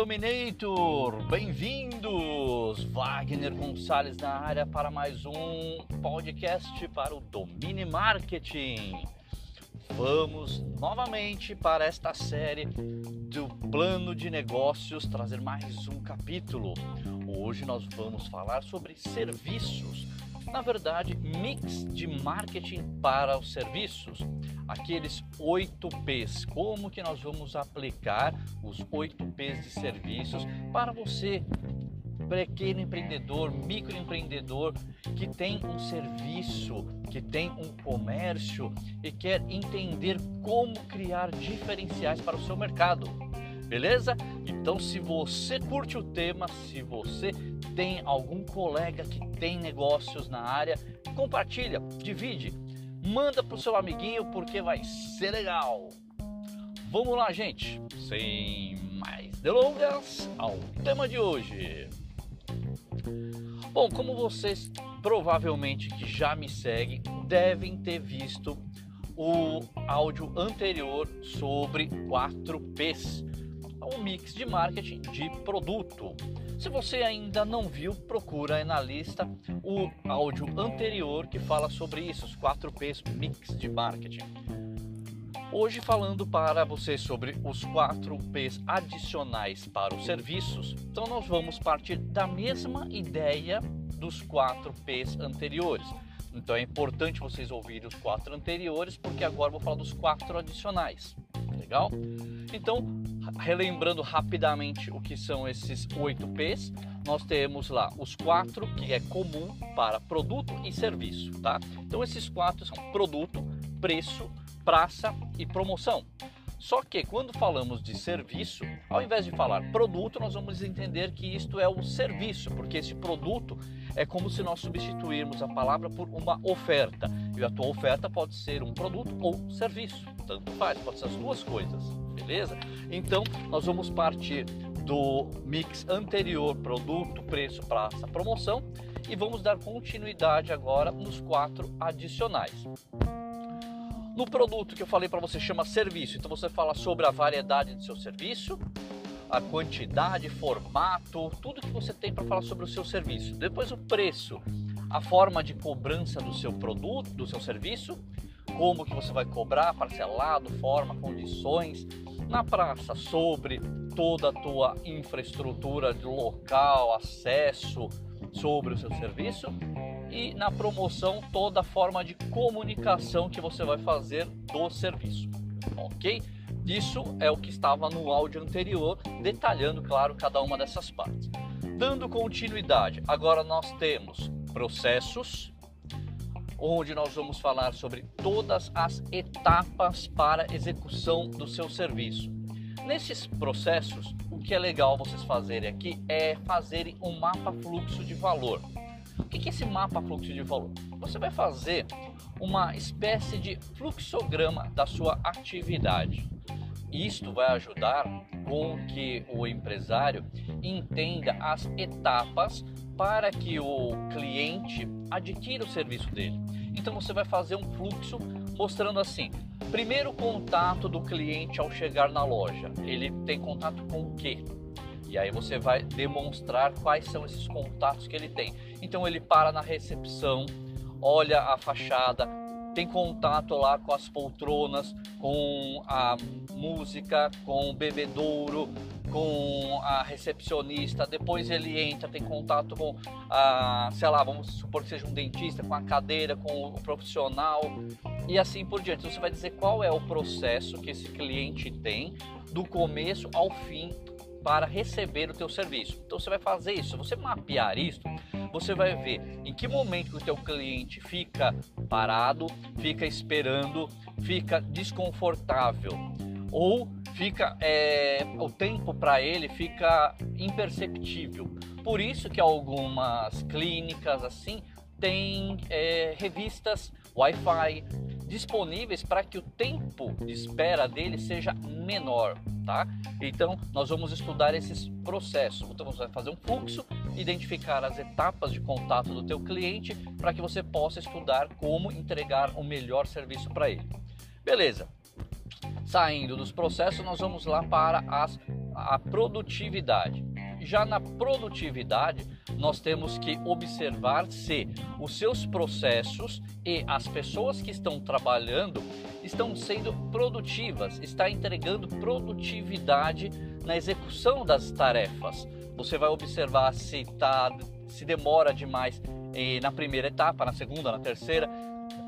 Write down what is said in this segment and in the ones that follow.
Dominator! Bem-vindos! Wagner Gonçalves na área para mais um podcast para o Domine Marketing. Vamos novamente para esta série do plano de negócios trazer mais um capítulo. Hoje nós vamos falar sobre serviços na verdade, mix de marketing para os serviços. Aqueles 8 P's. Como que nós vamos aplicar os 8 P's de serviços para você, pequeno empreendedor, microempreendedor que tem um serviço, que tem um comércio e quer entender como criar diferenciais para o seu mercado beleza? Então, se você curte o tema, se você tem algum colega que tem negócios na área, compartilha, divide, manda pro seu amiguinho porque vai ser legal. Vamos lá, gente. Sem mais delongas, ao tema de hoje. Bom, como vocês provavelmente que já me seguem devem ter visto o áudio anterior sobre 4Ps um mix de marketing de produto. Se você ainda não viu, procura na lista o áudio anterior que fala sobre isso, os 4 P's mix de marketing. Hoje falando para você sobre os 4 P's adicionais para os serviços, então nós vamos partir da mesma ideia dos 4 P's anteriores. Então é importante vocês ouvirem os quatro anteriores, porque agora eu vou falar dos quatro adicionais. Legal? Então, relembrando rapidamente o que são esses 8 P's, nós temos lá os quatro que é comum para produto e serviço, tá? Então esses quatro são produto, preço, praça e promoção. Só que quando falamos de serviço, ao invés de falar produto, nós vamos entender que isto é o serviço, porque esse produto é como se nós substituirmos a palavra por uma oferta. E a tua oferta pode ser um produto ou serviço, tanto faz, pode ser as duas coisas, beleza? Então, nós vamos partir do mix anterior, produto, preço, praça, promoção, e vamos dar continuidade agora nos quatro adicionais. No produto que eu falei para você chama serviço, então você fala sobre a variedade do seu serviço, a quantidade, formato, tudo que você tem para falar sobre o seu serviço. Depois o preço, a forma de cobrança do seu produto, do seu serviço, como que você vai cobrar, parcelado, forma, condições. Na praça, sobre toda a tua infraestrutura de local, acesso sobre o seu serviço e na promoção toda a forma de comunicação que você vai fazer do serviço, ok? Isso é o que estava no áudio anterior, detalhando, claro, cada uma dessas partes. Dando continuidade, agora nós temos processos, onde nós vamos falar sobre todas as etapas para execução do seu serviço. Nesses processos, o que é legal vocês fazerem aqui é fazerem um mapa fluxo de valor. O que é esse mapa fluxo de valor? Você vai fazer uma espécie de fluxograma da sua atividade. Isto vai ajudar com que o empresário entenda as etapas para que o cliente adquira o serviço dele. Então você vai fazer um fluxo mostrando assim: primeiro contato do cliente ao chegar na loja, ele tem contato com o quê? E aí você vai demonstrar quais são esses contatos que ele tem. Então ele para na recepção, olha a fachada, tem contato lá com as poltronas, com a música, com o bebedouro, com a recepcionista, depois ele entra, tem contato com a, sei lá, vamos supor que seja um dentista, com a cadeira, com o profissional e assim por diante. Então, você vai dizer qual é o processo que esse cliente tem do começo ao fim para receber o teu serviço. Então você vai fazer isso, você mapear isso, você vai ver em que momento o teu cliente fica parado, fica esperando, fica desconfortável ou fica é, o tempo para ele fica imperceptível. Por isso que algumas clínicas assim têm é, revistas Wi-Fi disponíveis para que o tempo de espera dele seja menor, tá? Então, nós vamos estudar esses processos. Então, fazer um fluxo, identificar as etapas de contato do teu cliente para que você possa estudar como entregar o melhor serviço para ele. Beleza? Saindo dos processos, nós vamos lá para as, a produtividade. Já na produtividade, nós temos que observar se os seus processos e as pessoas que estão trabalhando estão sendo produtivas, está entregando produtividade na execução das tarefas. Você vai observar se tá, se demora demais eh, na primeira etapa, na segunda, na terceira,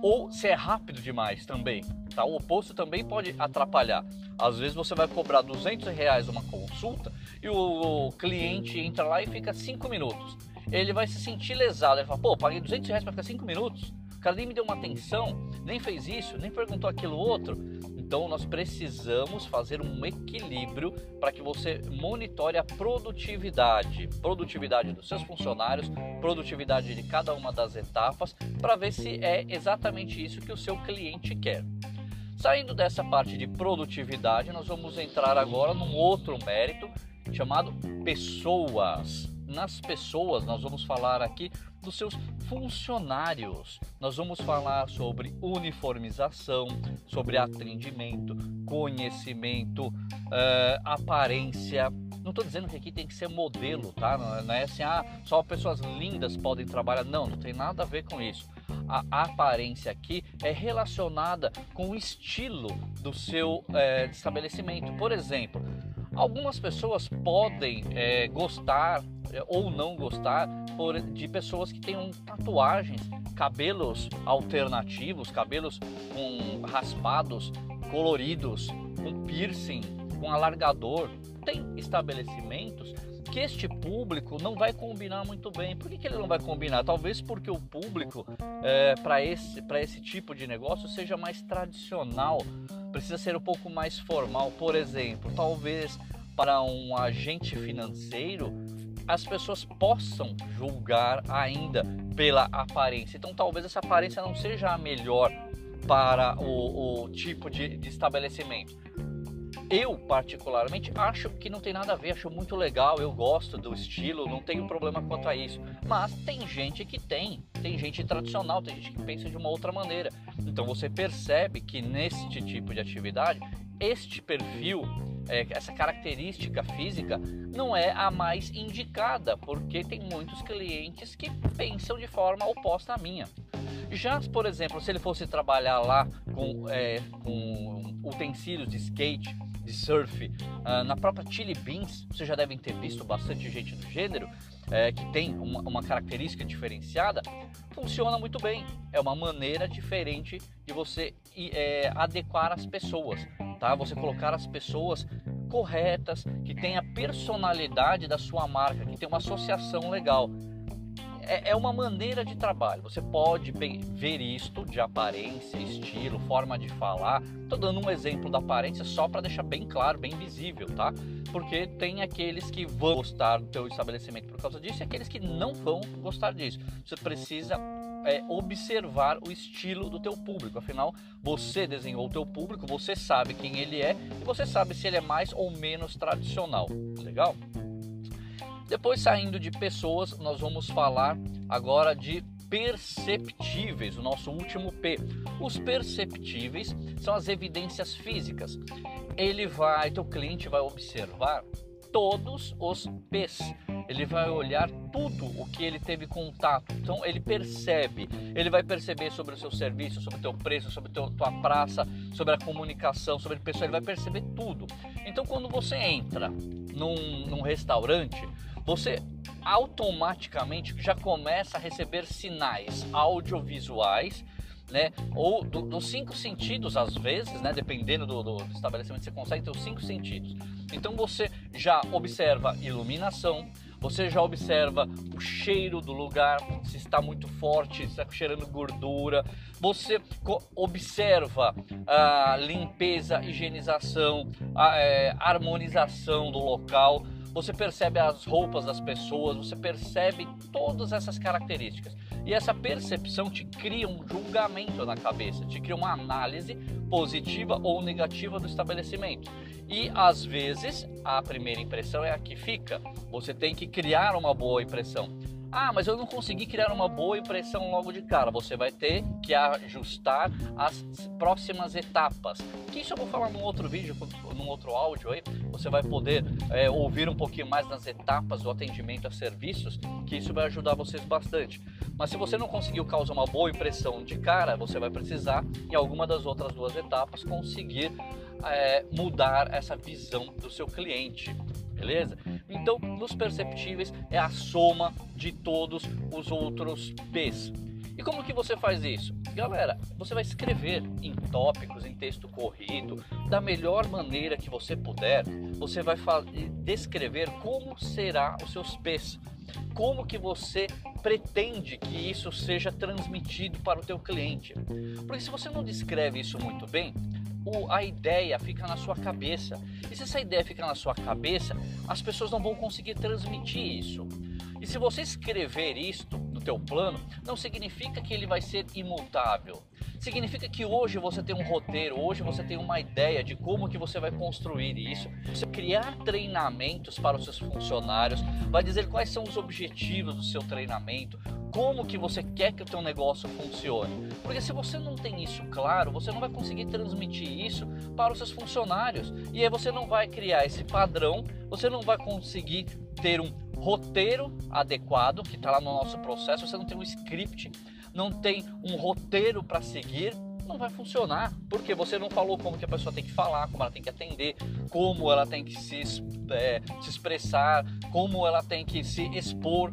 ou se é rápido demais também. Tá? O oposto também pode atrapalhar. Às vezes você vai cobrar 200 reais uma consulta e o cliente entra lá e fica 5 minutos. Ele vai se sentir lesado. Ele fala, pô, paguei 200 reais para ficar 5 minutos. O cara nem me deu uma atenção, nem fez isso, nem perguntou aquilo outro. Então nós precisamos fazer um equilíbrio para que você monitore a produtividade, produtividade dos seus funcionários, produtividade de cada uma das etapas, para ver se é exatamente isso que o seu cliente quer. Saindo dessa parte de produtividade, nós vamos entrar agora num outro mérito chamado pessoas. Nas pessoas, nós vamos falar aqui dos seus funcionários. Nós vamos falar sobre uniformização, sobre atendimento, conhecimento, uh, aparência. Não estou dizendo que aqui tem que ser modelo, tá? Não é assim, ah, só pessoas lindas podem trabalhar. Não, não tem nada a ver com isso. A aparência aqui é relacionada com o estilo do seu é, estabelecimento. Por exemplo, algumas pessoas podem é, gostar é, ou não gostar por, de pessoas que tenham tatuagens, cabelos alternativos, cabelos com raspados, coloridos, com piercing, com alargador. Tem estabelecimentos que este público não vai combinar muito bem. Por que, que ele não vai combinar? Talvez porque o público é, para esse, esse tipo de negócio seja mais tradicional, precisa ser um pouco mais formal. Por exemplo, talvez para um agente financeiro as pessoas possam julgar ainda pela aparência. Então, talvez essa aparência não seja a melhor para o, o tipo de, de estabelecimento. Eu, particularmente, acho que não tem nada a ver, acho muito legal, eu gosto do estilo, não tenho problema quanto a isso. Mas tem gente que tem, tem gente tradicional, tem gente que pensa de uma outra maneira. Então você percebe que neste tipo de atividade, este perfil é, essa característica física não é a mais indicada, porque tem muitos clientes que pensam de forma oposta à minha. Já, por exemplo, se ele fosse trabalhar lá com, é, com utensílios de skate, de surf, uh, na própria Chili Beans, vocês já devem ter visto bastante gente do gênero, é, que tem uma, uma, característica diferenciada, funciona muito bem. É uma maneira diferente de você é, adequar as pessoas tá? Você colocar as pessoas corretas, que tem a personalidade da sua marca, que tem uma associação legal. É, é uma maneira de trabalho. Você pode ver isto de aparência, estilo, forma de falar. Estou dando um exemplo da aparência só para deixar bem claro, bem visível, tá? Porque tem aqueles que vão gostar do teu estabelecimento por causa disso e aqueles que não vão gostar disso. Você precisa é, observar o estilo do teu público. Afinal, você desenhou o teu público, você sabe quem ele é e você sabe se ele é mais ou menos tradicional. Legal? Depois saindo de pessoas, nós vamos falar agora de perceptíveis, o nosso último P. Os perceptíveis são as evidências físicas. Ele vai, teu cliente vai observar todos os P's. Ele vai olhar tudo o que ele teve contato. Então ele percebe, ele vai perceber sobre o seu serviço, sobre o teu preço, sobre a tua praça, sobre a comunicação, sobre a pessoa, ele vai perceber tudo. Então quando você entra num, num restaurante, você automaticamente já começa a receber sinais audiovisuais né? Ou do, dos cinco sentidos, às vezes, né? Dependendo do, do, estabelecimento, você consegue ter os cinco sentidos. Então você já observa iluminação, você já observa o cheiro do lugar, se está muito forte, se está cheirando gordura. Você observa a limpeza, higienização, a é, harmonização do local. Você percebe as roupas das pessoas, você percebe todas essas características. E essa percepção te cria um julgamento na cabeça, te cria uma análise positiva ou negativa do estabelecimento. E às vezes a primeira impressão é a que fica. Você tem que criar uma boa impressão. Ah, mas eu não consegui criar uma boa impressão logo de cara. Você vai ter que ajustar as próximas etapas. Que isso eu vou falar num outro vídeo, num outro áudio aí. Você vai poder é, ouvir um pouquinho mais nas etapas do atendimento a serviços, que isso vai ajudar vocês bastante. Mas se você não conseguiu causar uma boa impressão de cara, você vai precisar, em alguma das outras duas etapas, conseguir é, mudar essa visão do seu cliente beleza? Então, nos perceptíveis é a soma de todos os outros P's. E como que você faz isso? Galera, você vai escrever em tópicos, em texto corrido, da melhor maneira que você puder. Você vai descrever como será os seus P's. Como que você pretende que isso seja transmitido para o teu cliente? Porque se você não descreve isso muito bem, o, a ideia fica na sua cabeça. E se essa ideia fica na sua cabeça, as pessoas não vão conseguir transmitir isso. E se você escrever isto no teu plano, não significa que ele vai ser imutável. Significa que hoje você tem um roteiro, hoje você tem uma ideia de como que você vai construir isso. Você criar treinamentos para os seus funcionários, vai dizer quais são os objetivos do seu treinamento, como que você quer que o teu negócio funcione. Porque se você não tem isso claro, você não vai conseguir transmitir isso para os seus funcionários. E aí você não vai criar esse padrão, você não vai conseguir ter um roteiro adequado, que está lá no nosso processo, você não tem um script, não tem um roteiro para seguir, não vai funcionar, porque você não falou como que a pessoa tem que falar, como ela tem que atender, como ela tem que se, é, se expressar, como ela tem que se expor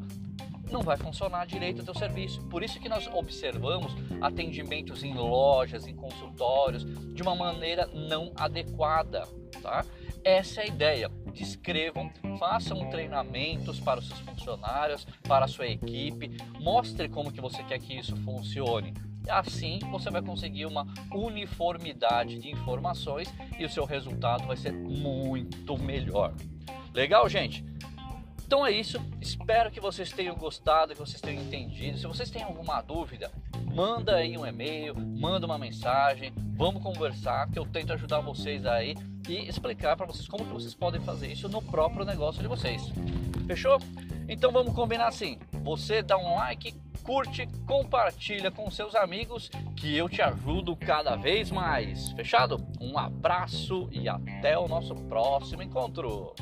não vai funcionar direito o teu serviço. Por isso que nós observamos atendimentos em lojas, em consultórios, de uma maneira não adequada, tá? Essa é a ideia. Descrevam, façam treinamentos para os seus funcionários, para a sua equipe, mostre como que você quer que isso funcione. Assim você vai conseguir uma uniformidade de informações e o seu resultado vai ser muito melhor. Legal, gente? Então é isso, espero que vocês tenham gostado, que vocês tenham entendido. Se vocês têm alguma dúvida, manda aí um e-mail, manda uma mensagem, vamos conversar que eu tento ajudar vocês aí e explicar para vocês como que vocês podem fazer isso no próprio negócio de vocês. Fechou? Então vamos combinar assim. Você dá um like, curte, compartilha com seus amigos que eu te ajudo cada vez mais. Fechado? Um abraço e até o nosso próximo encontro.